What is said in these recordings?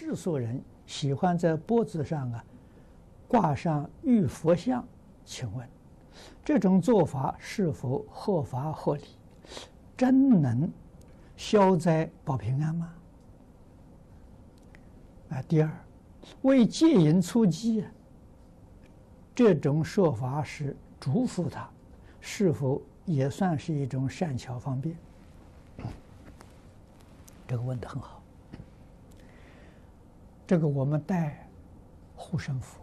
世俗人喜欢在脖子上啊挂上玉佛像，请问这种做法是否合法合理？真能消灾保平安吗？啊，第二，为戒淫出击，这种说法是嘱咐他，是否也算是一种善巧方便？这个问的很好。这个我们带护身符，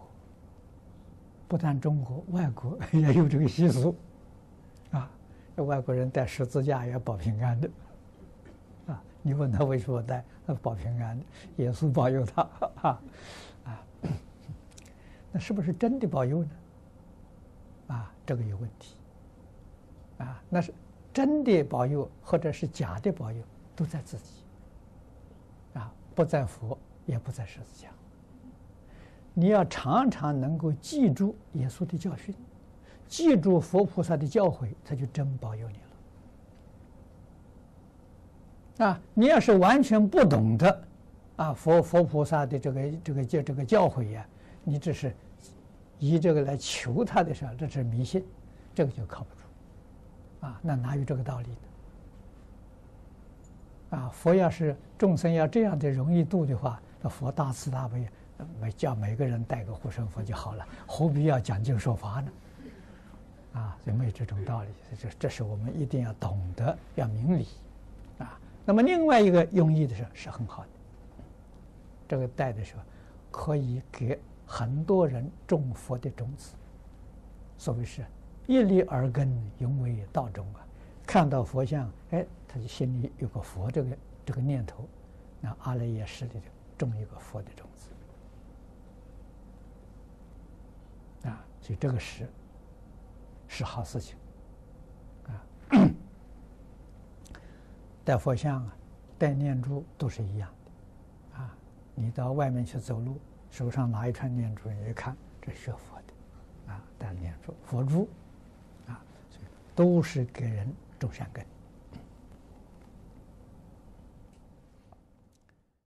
不但中国，外国也有这个习俗，啊，外国人带十字架也保平安的，啊，你问他为什么带？他保平安的，耶稣保佑他，啊，啊，那是不是真的保佑呢？啊，这个有问题，啊，那是真的保佑，或者是假的保佑，都在自己，啊，不在佛。也不在十字架。你要常常能够记住耶稣的教训，记住佛菩萨的教诲，他就真保佑你了。啊，你要是完全不懂得啊佛佛菩萨的这个这个教这个教诲呀，你只是以这个来求他的时候，这是迷信，这个就靠不住。啊，那哪有这个道理呢？啊，佛要是众生要这样的容易度的话。佛大慈大悲，每叫每个人带个护身符就好了，何必要讲经说法呢？啊，就没有这种道理。这这是我们一定要懂得，要明理啊。那么另外一个用意的时候是很好的，这个带的时候可以给很多人种佛的种子。所谓是一粒而根，永为道种啊。看到佛像，哎，他就心里有个佛这个这个念头，那阿赖耶识里头。种一个佛的种子啊，所以这个是是好事情啊。带佛像啊，带念珠都是一样的啊。你到外面去走路，手上拿一串念珠，你一看，这是学佛的啊，带念珠、佛珠啊，所以都是给人种善根。